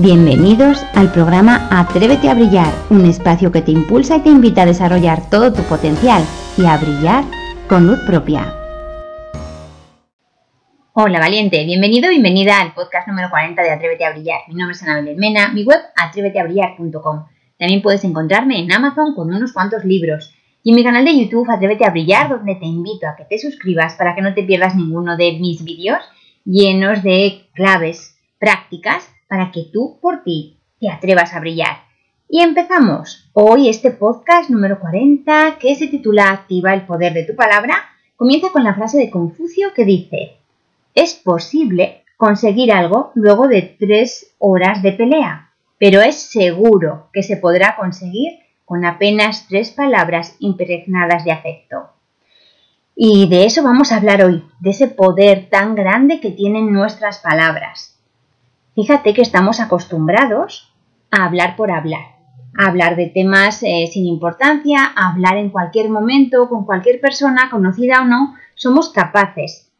Bienvenidos al programa Atrévete a Brillar, un espacio que te impulsa y te invita a desarrollar todo tu potencial y a brillar con luz propia. Hola valiente, bienvenido, bienvenida al podcast número 40 de Atrévete a Brillar. Mi nombre es Ana Belén Mena, mi web atréveteabrillar.com. También puedes encontrarme en Amazon con unos cuantos libros y en mi canal de YouTube Atrévete a Brillar, donde te invito a que te suscribas para que no te pierdas ninguno de mis vídeos llenos de claves prácticas para que tú por ti te atrevas a brillar. Y empezamos. Hoy este podcast número 40, que se titula Activa el poder de tu palabra, comienza con la frase de Confucio que dice, es posible conseguir algo luego de tres horas de pelea, pero es seguro que se podrá conseguir con apenas tres palabras impregnadas de afecto. Y de eso vamos a hablar hoy, de ese poder tan grande que tienen nuestras palabras. Fíjate que estamos acostumbrados a hablar por hablar, a hablar de temas eh, sin importancia, a hablar en cualquier momento, con cualquier persona, conocida o no, somos capaces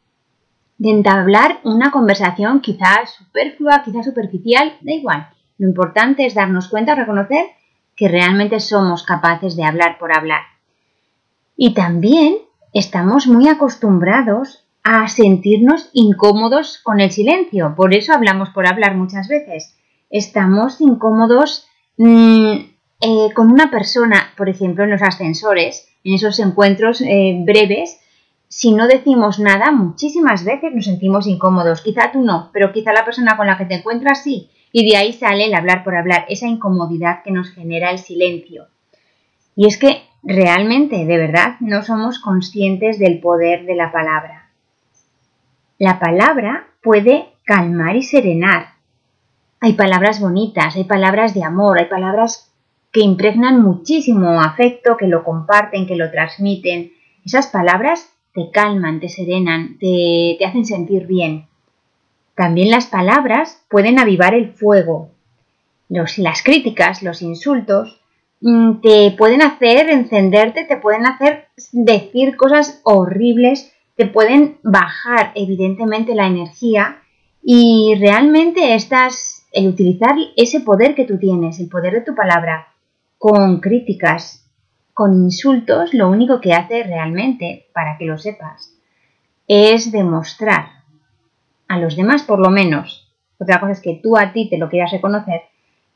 de entablar una conversación quizás superflua, quizás superficial, da igual. Lo importante es darnos cuenta, reconocer que realmente somos capaces de hablar por hablar. Y también estamos muy acostumbrados a sentirnos incómodos con el silencio. Por eso hablamos por hablar muchas veces. Estamos incómodos mm, eh, con una persona, por ejemplo, en los ascensores, en esos encuentros eh, breves. Si no decimos nada, muchísimas veces nos sentimos incómodos. Quizá tú no, pero quizá la persona con la que te encuentras sí. Y de ahí sale el hablar por hablar, esa incomodidad que nos genera el silencio. Y es que realmente, de verdad, no somos conscientes del poder de la palabra. La palabra puede calmar y serenar. Hay palabras bonitas, hay palabras de amor, hay palabras que impregnan muchísimo afecto, que lo comparten, que lo transmiten. Esas palabras te calman, te serenan, te, te hacen sentir bien. También las palabras pueden avivar el fuego. Los, las críticas, los insultos, mm, te pueden hacer encenderte, te pueden hacer decir cosas horribles te pueden bajar evidentemente la energía y realmente estás, el utilizar ese poder que tú tienes, el poder de tu palabra, con críticas, con insultos, lo único que hace realmente, para que lo sepas, es demostrar a los demás por lo menos. Otra cosa es que tú a ti te lo quieras reconocer,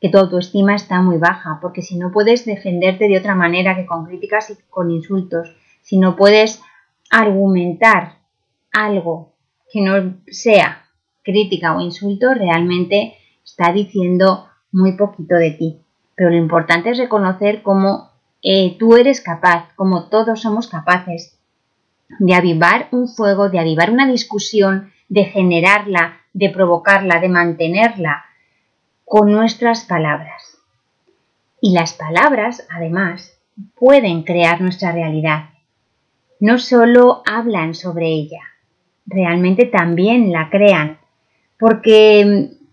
que tu autoestima está muy baja, porque si no puedes defenderte de otra manera que con críticas y con insultos, si no puedes argumentar algo que no sea crítica o insulto, realmente está diciendo muy poquito de ti. Pero lo importante es reconocer cómo eh, tú eres capaz, como todos somos capaces, de avivar un fuego, de avivar una discusión, de generarla, de provocarla, de mantenerla con nuestras palabras. Y las palabras, además, pueden crear nuestra realidad no solo hablan sobre ella, realmente también la crean, porque mm,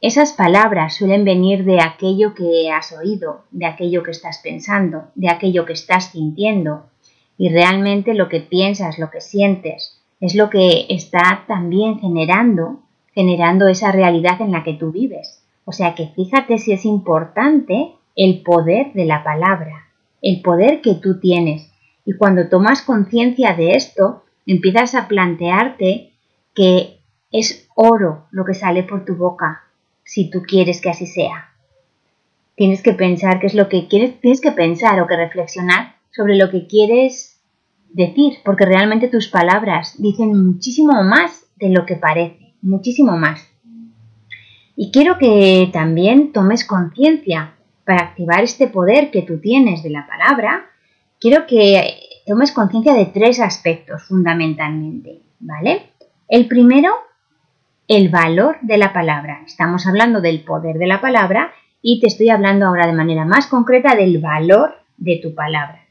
esas palabras suelen venir de aquello que has oído, de aquello que estás pensando, de aquello que estás sintiendo, y realmente lo que piensas, lo que sientes, es lo que está también generando, generando esa realidad en la que tú vives. O sea que fíjate si es importante el poder de la palabra, el poder que tú tienes, y cuando tomas conciencia de esto, empiezas a plantearte que es oro lo que sale por tu boca, si tú quieres que así sea. Tienes que pensar qué es lo que quieres, tienes que pensar o que reflexionar sobre lo que quieres decir, porque realmente tus palabras dicen muchísimo más de lo que parece, muchísimo más. Y quiero que también tomes conciencia para activar este poder que tú tienes de la palabra, quiero que tomes conciencia de tres aspectos fundamentalmente, ¿vale? El primero, el valor de la palabra. Estamos hablando del poder de la palabra y te estoy hablando ahora de manera más concreta del valor de tu palabra.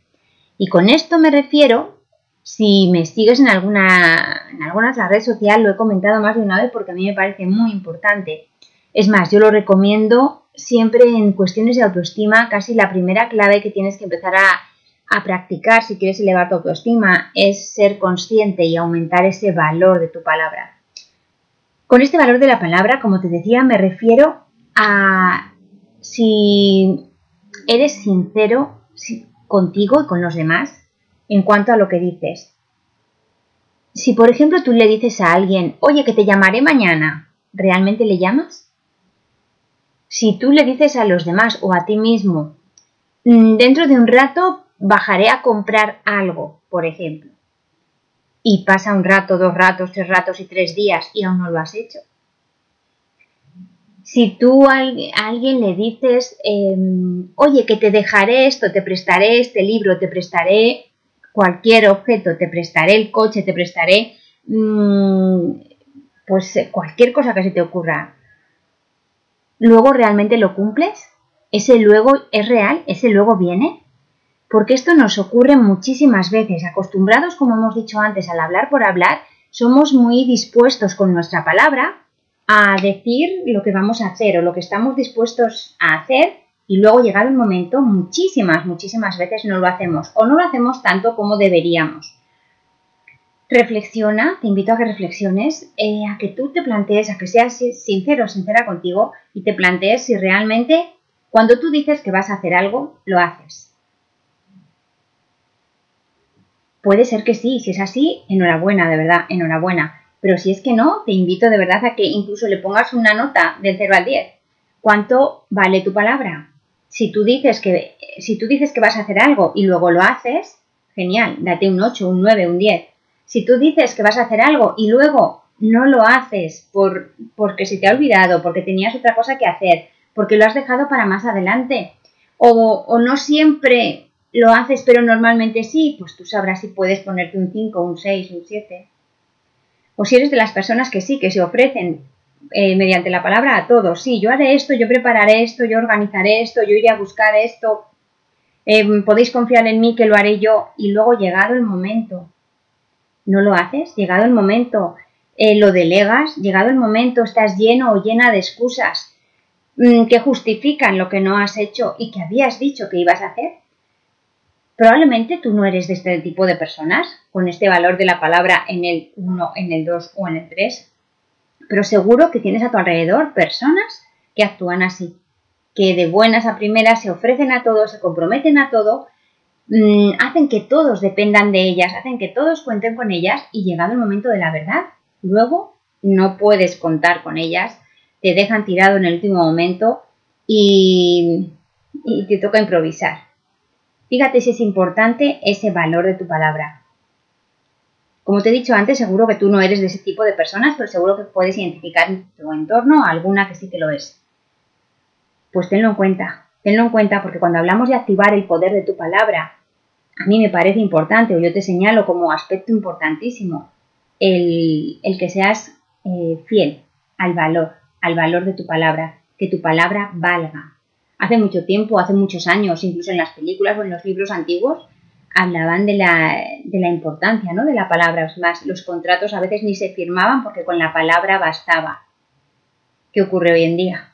Y con esto me refiero, si me sigues en alguna, en alguna otra red social, lo he comentado más de una vez porque a mí me parece muy importante. Es más, yo lo recomiendo siempre en cuestiones de autoestima, casi la primera clave que tienes que empezar a a practicar si quieres elevar tu autoestima es ser consciente y aumentar ese valor de tu palabra. Con este valor de la palabra, como te decía, me refiero a si eres sincero contigo y con los demás en cuanto a lo que dices. Si por ejemplo tú le dices a alguien, oye, que te llamaré mañana, ¿realmente le llamas? Si tú le dices a los demás o a ti mismo, mm, dentro de un rato bajaré a comprar algo, por ejemplo, y pasa un rato, dos ratos, tres ratos y tres días y aún no lo has hecho. Si tú a alguien le dices, em, oye, que te dejaré esto, te prestaré este libro, te prestaré cualquier objeto, te prestaré el coche, te prestaré mm, pues eh, cualquier cosa que se te ocurra, luego realmente lo cumples? ¿Ese luego es real? ¿Ese luego viene? Porque esto nos ocurre muchísimas veces. Acostumbrados, como hemos dicho antes, al hablar por hablar, somos muy dispuestos con nuestra palabra a decir lo que vamos a hacer o lo que estamos dispuestos a hacer y luego llegado el momento, muchísimas, muchísimas veces no lo hacemos o no lo hacemos tanto como deberíamos. Reflexiona, te invito a que reflexiones, eh, a que tú te plantees, a que seas sincero sincera contigo y te plantees si realmente cuando tú dices que vas a hacer algo, lo haces. Puede ser que sí, si es así, enhorabuena, de verdad, enhorabuena. Pero si es que no, te invito de verdad a que incluso le pongas una nota del 0 al 10. ¿Cuánto vale tu palabra? Si tú dices que, si tú dices que vas a hacer algo y luego lo haces, genial, date un 8, un 9, un 10. Si tú dices que vas a hacer algo y luego no lo haces por, porque se te ha olvidado, porque tenías otra cosa que hacer, porque lo has dejado para más adelante, o, o no siempre lo haces, pero normalmente sí, pues tú sabrás si puedes ponerte un 5, un 6, un 7. O si eres de las personas que sí, que se ofrecen eh, mediante la palabra a todos, sí, yo haré esto, yo prepararé esto, yo organizaré esto, yo iré a buscar esto, eh, podéis confiar en mí que lo haré yo, y luego llegado el momento no lo haces, llegado el momento eh, lo delegas, llegado el momento estás lleno o llena de excusas mm, que justifican lo que no has hecho y que habías dicho que ibas a hacer. Probablemente tú no eres de este tipo de personas, con este valor de la palabra en el 1, en el 2 o en el 3, pero seguro que tienes a tu alrededor personas que actúan así, que de buenas a primeras se ofrecen a todo, se comprometen a todo Mm, hacen que todos dependan de ellas, hacen que todos cuenten con ellas y llegado el momento de la verdad, luego no puedes contar con ellas, te dejan tirado en el último momento y, y te toca improvisar. Fíjate si es importante ese valor de tu palabra. Como te he dicho antes, seguro que tú no eres de ese tipo de personas, pero seguro que puedes identificar en tu entorno alguna que sí que lo es. Pues tenlo en cuenta, tenlo en cuenta porque cuando hablamos de activar el poder de tu palabra, a mí me parece importante, o yo te señalo como aspecto importantísimo, el, que seas eh, fiel al valor, al valor de tu palabra, que tu palabra valga. Hace mucho tiempo, hace muchos años, incluso en las películas o en los libros antiguos, hablaban de la, de la importancia ¿no? de la palabra. Es más, los contratos a veces ni se firmaban porque con la palabra bastaba. ¿Qué ocurre hoy en día?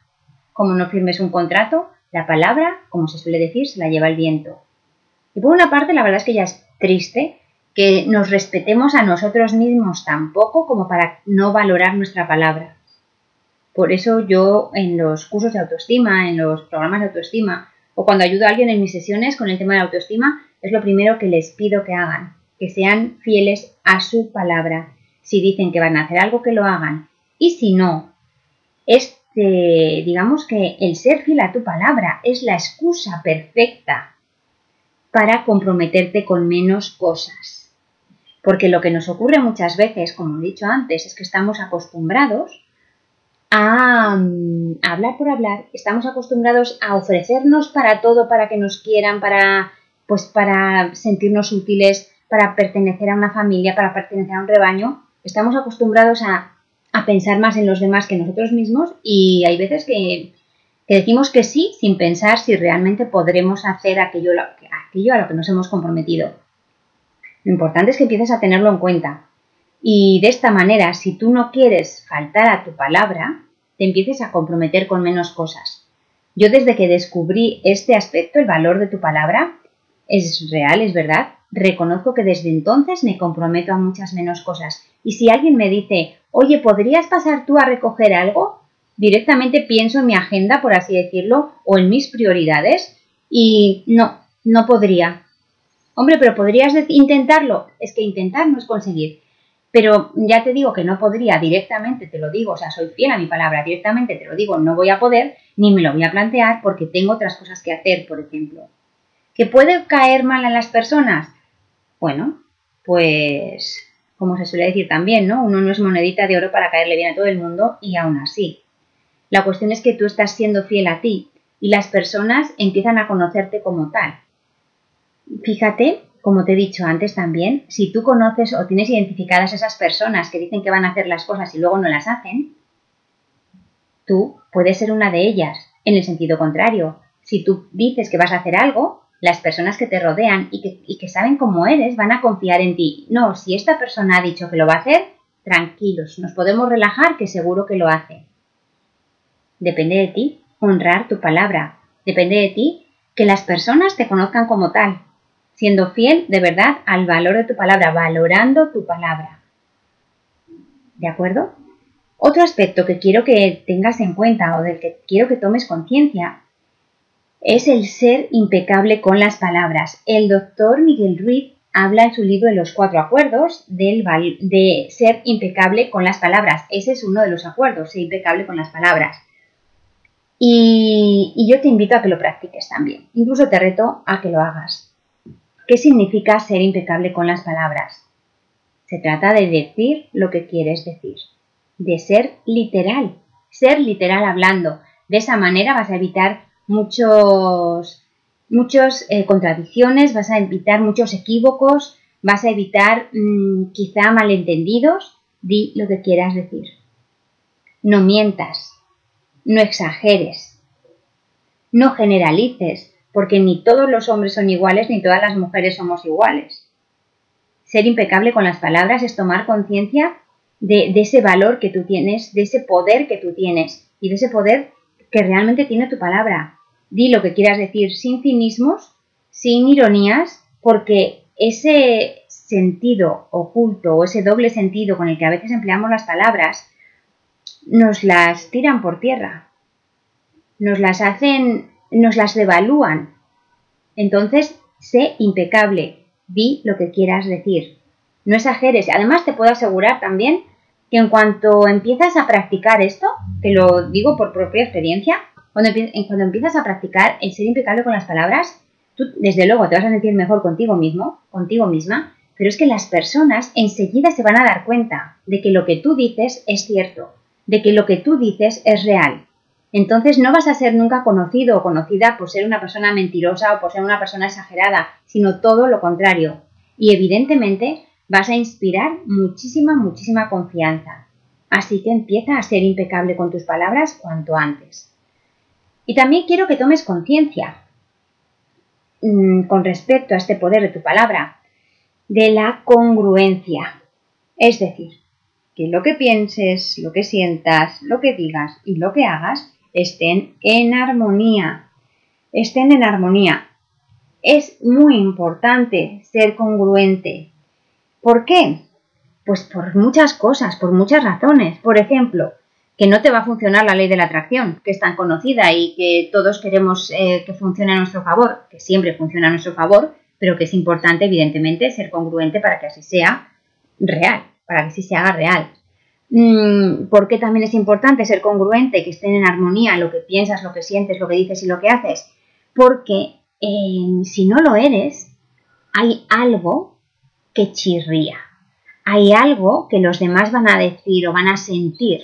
Como no firmes un contrato, la palabra, como se suele decir, se la lleva el viento. Y por una parte, la verdad es que ya es triste que nos respetemos a nosotros mismos tan poco como para no valorar nuestra palabra. Por eso yo en los cursos de autoestima, en los programas de autoestima, o cuando ayudo a alguien en mis sesiones con el tema de la autoestima, es lo primero que les pido que hagan, que sean fieles a su palabra. Si dicen que van a hacer algo, que lo hagan. Y si no, este, digamos que el ser fiel a tu palabra es la excusa perfecta para comprometerte con menos cosas. Porque lo que nos ocurre muchas veces, como he dicho antes, es que estamos acostumbrados a, mm, hablar por hablar, estamos acostumbrados a ofrecernos para todo, para que nos quieran, para, pues, para sentirnos útiles, para pertenecer a una familia, para pertenecer a un rebaño. Estamos acostumbrados a, a pensar más en los demás que nosotros mismos y hay veces que que decimos que sí sin pensar si realmente podremos hacer aquello, aquello a lo que nos hemos comprometido. Lo importante es que empieces a tenerlo en cuenta. Y de esta manera, si tú no quieres faltar a tu palabra, te empieces a comprometer con menos cosas. Yo desde que descubrí este aspecto, el valor de tu palabra, es real, es verdad, reconozco que desde entonces me comprometo a muchas menos cosas. Y si alguien me dice, oye, ¿podrías pasar tú a recoger algo? directamente pienso en mi agenda, por así decirlo, o en mis prioridades y no, no podría. Hombre, pero podrías intentarlo. Es que intentar no es conseguir. Pero ya te digo que no podría directamente, te lo digo, o sea, soy fiel a mi palabra, directamente te lo digo, no voy a poder, ni me lo voy a plantear porque tengo otras cosas que hacer, por ejemplo. ¿Que puede caer mal a las personas? Bueno, pues, como se suele decir también, ¿no? Uno no es monedita de oro para caerle bien a todo el mundo y aún así. La cuestión es que tú estás siendo fiel a ti y las personas empiezan a conocerte como tal. Fíjate, como te he dicho antes también, si tú conoces o tienes identificadas esas personas que dicen que van a hacer las cosas y luego no las hacen, tú puedes ser una de ellas. En el sentido contrario, si tú dices que vas a hacer algo, las personas que te rodean y que, y que saben cómo eres van a confiar en ti. No, si esta persona ha dicho que lo va a hacer, tranquilos, nos podemos relajar que seguro que lo hace. Depende de ti honrar tu palabra. Depende de ti que las personas te conozcan como tal, siendo fiel de verdad al valor de tu palabra, valorando tu palabra. ¿De acuerdo? Otro aspecto que quiero que tengas en cuenta o del que quiero que tomes conciencia es el ser impecable con las palabras. El doctor Miguel Ruiz habla en su libro de los cuatro acuerdos del de ser impecable con las palabras. Ese es uno de los acuerdos, ser impecable con las palabras. Y, yo te invito a que lo practiques también. Incluso te reto a que lo hagas. ¿Qué significa ser impecable con las palabras? Se trata de decir lo que quieres decir, de ser literal, ser literal hablando. De esa manera vas a evitar muchos, muchos eh, contradicciones, vas a evitar muchos equívocos, vas a evitar mm, quizá malentendidos. Di lo que quieras decir. No mientas, no exageres, no generalices, porque ni todos los hombres son iguales ni todas las mujeres somos iguales. Ser impecable con las palabras es tomar conciencia de, ese valor que tú tienes, de ese poder que tú tienes y de ese poder que realmente tiene tu palabra. Di lo que quieras decir sin cinismos, sin ironías, porque ese sentido oculto o ese doble sentido con el que a veces empleamos las palabras nos las tiran por tierra, nos las hacen, nos las devalúan. Entonces, sé impecable, di lo que quieras decir, no exageres. Además, te puedo asegurar también que en cuanto empiezas a practicar esto, te lo digo por propia experiencia, cuando, cuando empiezas a practicar el ser impecable con las palabras, tú desde luego te vas a sentir mejor contigo mismo, contigo misma, pero es que las personas enseguida se van a dar cuenta de que lo que tú dices es cierto, de que lo que tú dices es real. Entonces no vas a ser nunca conocido o conocida por ser una persona mentirosa o por ser una persona exagerada, sino todo lo contrario. Y evidentemente vas a inspirar muchísima, muchísima confianza. Así que empieza a ser impecable con tus palabras cuanto antes. Y también quiero que tomes conciencia mm, con respecto a este poder de tu palabra, de la congruencia. Es decir, que lo que pienses, lo que sientas, lo que digas y lo que hagas estén en armonía. Estén en armonía. Es muy importante ser congruente. ¿Por qué? Pues por muchas cosas, por muchas razones. Por ejemplo, que no te va a funcionar la ley de la atracción, que es tan conocida y que todos queremos eh, que funcione a nuestro favor, que siempre funciona a nuestro favor, pero que es importante, evidentemente, ser congruente para que así sea real para que sí se haga real. Mm, ¿Por qué también es importante ser congruente, que estén en armonía lo que piensas, lo que sientes, lo que dices y lo que haces? Porque eh, si no lo eres, hay algo que chirría. Hay algo que los demás van a decir o van a sentir.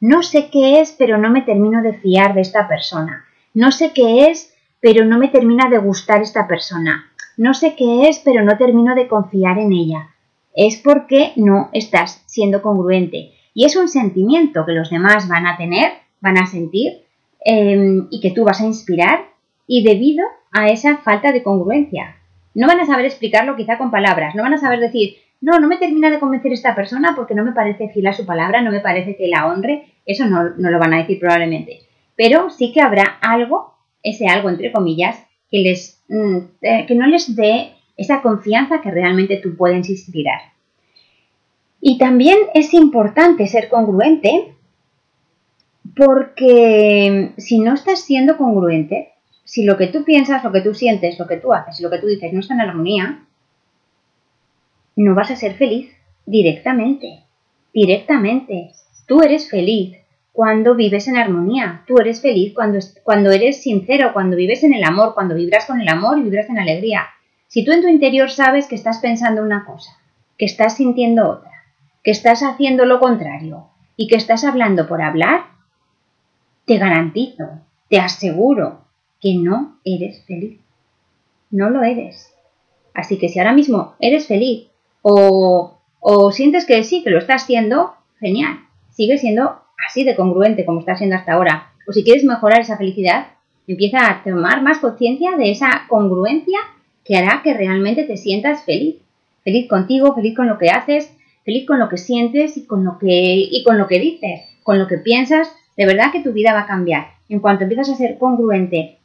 No sé qué es, pero no me termino de fiar de esta persona. No sé qué es, pero no me termina de gustar esta persona. No sé qué es, pero no termino de confiar en ella es porque no estás siendo congruente. Y es un sentimiento que los demás van a tener, van a sentir em, y que tú vas a inspirar y debido a esa falta de congruencia. No van a saber explicarlo quizá con palabras, no van a saber decir, no, no me termina de convencer esta persona porque no me parece fiel a su palabra, no me parece que la honre, eso no, lo van a decir probablemente. Pero sí que habrá algo, ese algo entre comillas, que, les, mm, eh, que no les dé esa confianza que realmente tú puedes inspirar. Y también es importante ser congruente Porque si no estás siendo congruente, si lo que tú piensas, lo que tú sientes, lo que tú haces, lo que tú dices no está en armonía, no vas a ser feliz directamente. Directamente. Tú eres feliz cuando vives en armonía. Tú eres feliz cuando, cuando eres sincero, cuando vives en el amor, cuando vibras con el amor y vibras en alegría. Si tú en tu interior sabes que estás pensando una cosa, que estás sintiendo otra, que estás haciendo lo contrario y que estás hablando por hablar, te garantizo, te aseguro que no eres feliz. No lo eres. Así que si ahora mismo eres feliz o, o sientes que sí, que lo estás haciendo, genial. Sigue siendo así de congruente como está siendo hasta ahora, o si quieres mejorar esa felicidad, empieza a tomar más conciencia de esa congruencia que hará que realmente te sientas feliz. Feliz contigo, feliz con lo que haces, feliz con lo que sientes y con lo que, y con lo que dices, con lo que piensas. De verdad que tu vida va a cambiar. En cuanto empiezas a ser congruente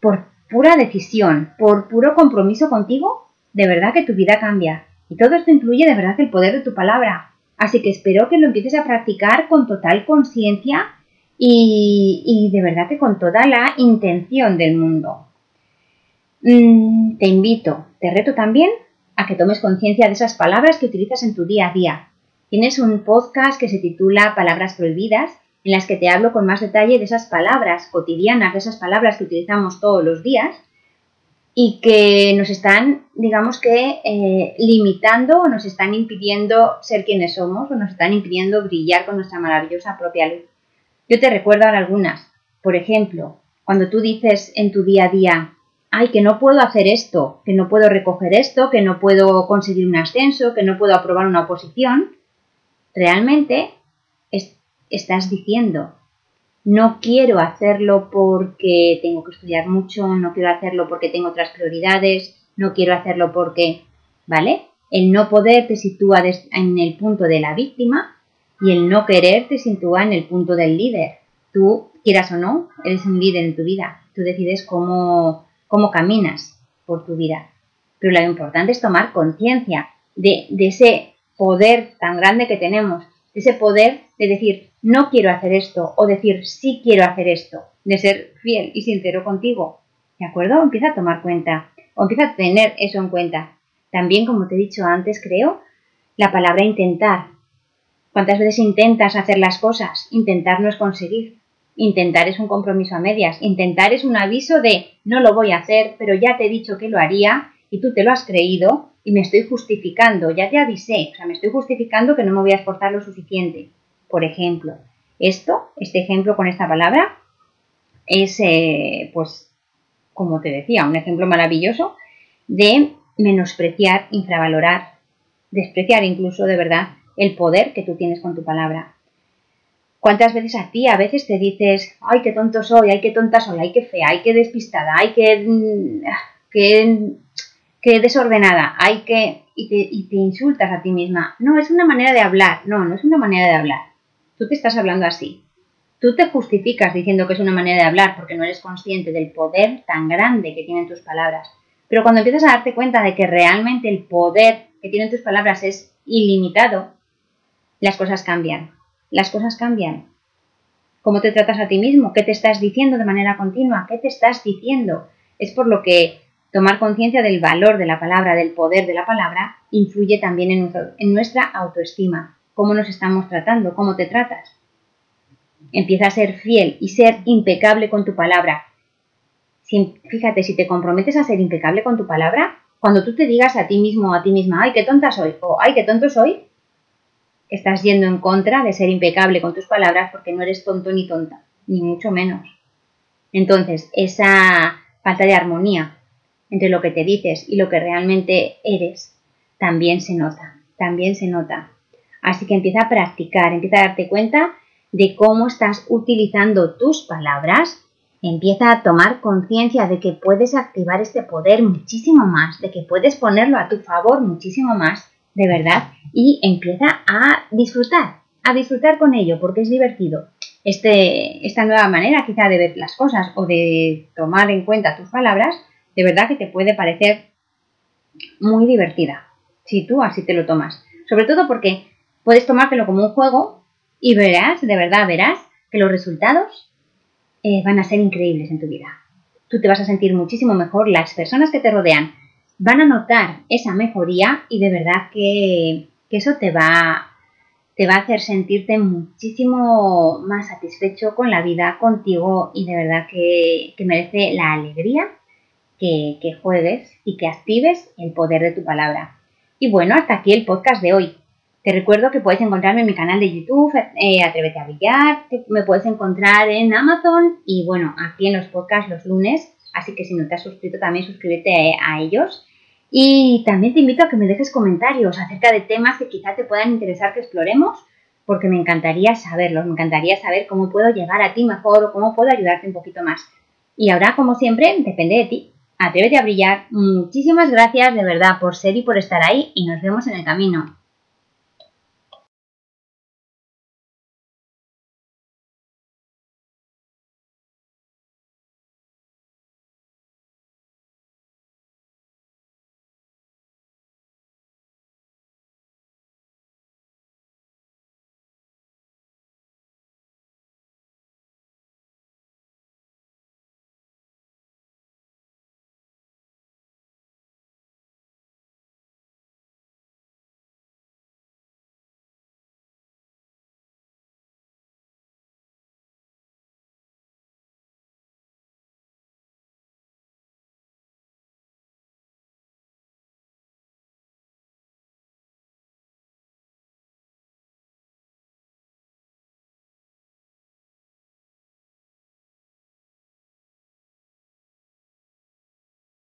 por pura decisión, por puro compromiso contigo, de verdad que tu vida cambia. Y todo esto incluye de verdad el poder de tu palabra. Así que espero que lo empieces a practicar con total conciencia y, de verdad que con toda la intención del mundo. Mm, te invito, te reto también a que tomes conciencia de esas palabras que utilizas en tu día a día. Tienes un podcast que se titula Palabras Prohibidas, en las que te hablo con más detalle de esas palabras cotidianas, de esas palabras que utilizamos todos los días y que nos están, digamos que, eh, limitando o nos están impidiendo ser quienes somos o nos están impidiendo brillar con nuestra maravillosa propia luz. Yo te recuerdo ahora algunas. Por ejemplo, cuando tú dices en tu día a día, ay, que no puedo hacer esto, que no puedo recoger esto, que no puedo conseguir un ascenso, que no puedo aprobar una oposición, realmente estás diciendo, no quiero hacerlo porque tengo que estudiar mucho, no quiero hacerlo porque tengo otras prioridades, no quiero hacerlo porque, ¿vale? El no poder te sitúa en el punto de la víctima y el no querer te sitúa en el punto del líder. Tú, quieras o no, eres un líder en tu vida. Tú decides cómo, cómo caminas por tu vida. Pero lo importante es tomar conciencia de, ese poder tan grande que tenemos, de ese poder de decir, no quiero hacer esto o decir sí quiero hacer esto, de ser fiel y sincero contigo. ¿De acuerdo? Empieza a tomar cuenta o empieza a tener eso en cuenta. También, como te he dicho antes, creo, la palabra intentar. ¿Cuántas veces intentas hacer las cosas? Intentar no es conseguir. Intentar es un compromiso a medias. Intentar es un aviso de no lo voy a hacer, pero ya te he dicho que lo haría y tú te lo has creído y me estoy justificando. Ya te avisé. O sea, me estoy justificando que no me voy a esforzar lo suficiente por ejemplo. Esto, este ejemplo con esta palabra, es, eh, pues, como te decía, un ejemplo maravilloso de menospreciar, infravalorar, despreciar incluso de verdad el poder que tú tienes con tu palabra. ¿Cuántas veces a ti a veces te dices, ay, qué tonto soy, ay, qué tonta soy, ay, qué fea, ay, qué despistada, ay, qué, mm, qué, qué desordenada, ay, qué... Y te, y te insultas a ti misma. No, es una manera de hablar, no, no es una manera de hablar tú te estás hablando así. Tú te justificas diciendo que es una manera de hablar porque no eres consciente del poder tan grande que tienen tus palabras. Pero cuando empiezas a darte cuenta de que realmente el poder que tienen tus palabras es ilimitado, las cosas cambian. Las cosas cambian. ¿Cómo te tratas a ti mismo? ¿Qué te estás diciendo de manera continua? ¿Qué te estás diciendo? Es por lo que tomar conciencia del valor de la palabra, del poder de la palabra, influye también en, nuestra autoestima cómo nos estamos tratando, cómo te tratas. Empieza a ser fiel y ser impecable con tu palabra. fíjate, si te comprometes a ser impecable con tu palabra, cuando tú te digas a ti mismo o a ti misma, ay, qué tonta soy, o ay, qué tonto soy, estás yendo en contra de ser impecable con tus palabras porque no eres tonto ni tonta, ni mucho menos. Entonces, esa falta de armonía entre lo que te dices y lo que realmente eres también se nota, también se nota. Así que empieza a practicar, empieza a darte cuenta de cómo estás utilizando tus palabras, empieza a tomar conciencia de que puedes activar este poder muchísimo más, de que puedes ponerlo a tu favor muchísimo más, de verdad, y empieza a disfrutar, a disfrutar con ello, porque es divertido. Este, esta nueva manera quizá de ver las cosas o de tomar en cuenta tus palabras, de verdad que te puede parecer muy divertida, si tú así te lo tomas. Sobre todo porque puedes tomártelo como un juego y verás, de verdad verás, que los resultados eh, van a ser increíbles en tu vida. Tú te vas a sentir muchísimo mejor, las personas que te rodean van a notar esa mejoría y de verdad que, eso te va, te va a hacer sentirte muchísimo más satisfecho con la vida, contigo y de verdad que, merece la alegría que, que juegues y que actives el poder de tu palabra. Y bueno, hasta aquí el podcast de hoy. Te recuerdo que puedes encontrarme en mi canal de YouTube, eh, Atrévete a Brillar, me puedes encontrar en Amazon y bueno, aquí en los podcasts los lunes, así que si no te has suscrito también suscríbete a ellos. Y también te invito a que me dejes comentarios acerca de temas que quizá te puedan interesar que exploremos, porque me encantaría saberlos, me encantaría saber cómo puedo llegar a ti mejor o cómo puedo ayudarte un poquito más. Y ahora, como siempre, depende de ti. Atrévete a brillar. Muchísimas gracias de verdad por ser y por estar ahí y nos vemos en el camino.